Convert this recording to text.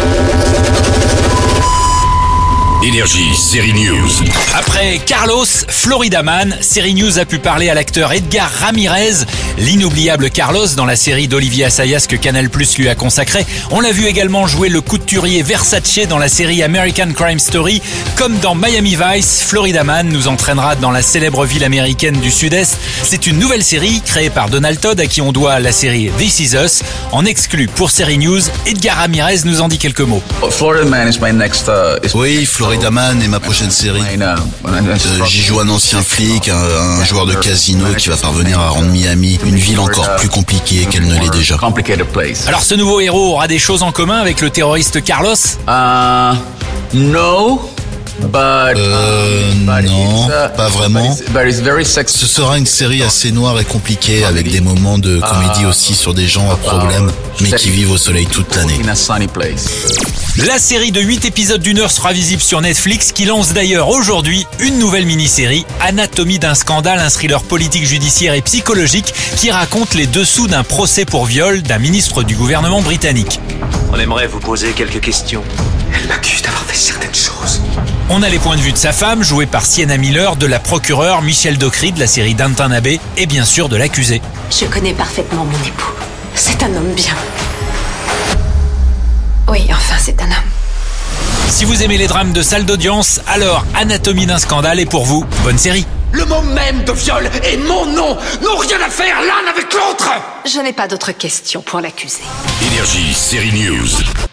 Thank you. Énergie, série news. Après Carlos, Florida Man, Série News a pu parler à l'acteur Edgar Ramirez, l'inoubliable Carlos dans la série d'Olivier Assayas que Canal Plus lui a consacré. On l'a vu également jouer le couturier Versace dans la série American Crime Story. Comme dans Miami Vice, Florida Man nous entraînera dans la célèbre ville américaine du Sud-Est. C'est une nouvelle série créée par Donald Todd à qui on doit la série This Is Us. En exclu pour Série News, Edgar Ramirez nous en dit quelques mots. Florida Man is my next. Uh, is Oui, Florida Man est ma prochaine série. uh, Euh, J'y joue un ancien flic, un, un joueur de casino qui va parvenir à rendre Miami une ville encore plus compliquée qu'elle ne l'est déjà. Alors ce nouveau héros aura des choses en commun avec le terroriste Carlos? Uh, no, but. Euh, um, but non, it's, uh, pas vraiment. But it's, but it's very sexy. Ce sera une série assez noire et compliquée avec des moments de comédie aussi sur des gens à problème mais qui vivent au soleil toute l'année. La série de 8 épisodes d'une heure sera visible sur Netflix qui lance d'ailleurs aujourd'hui une nouvelle mini-série, Anatomie d'un scandale, un thriller politique, judiciaire et psychologique qui raconte les dessous d'un procès pour viol d'un ministre du gouvernement britannique. On aimerait vous poser quelques questions. Elle m'accuse d'avoir fait certaines choses. On a les points de vue de sa femme, jouée par Sienna Miller, de la procureure Michelle Dockery de la série Downton Abbey et bien sûr de l'accusé. Je connais parfaitement mon époux. C'est un homme bien. Oui, enfin, c'est un homme. Si vous aimez les drames de salle d'audience, alors Anatomie d'un scandale est pour vous. Bonne série Le mot même de viol et mon nom n'ont rien à faire l'un avec l'autre Je n'ai pas d'autres questions pour l'accuser. Énergie, série news.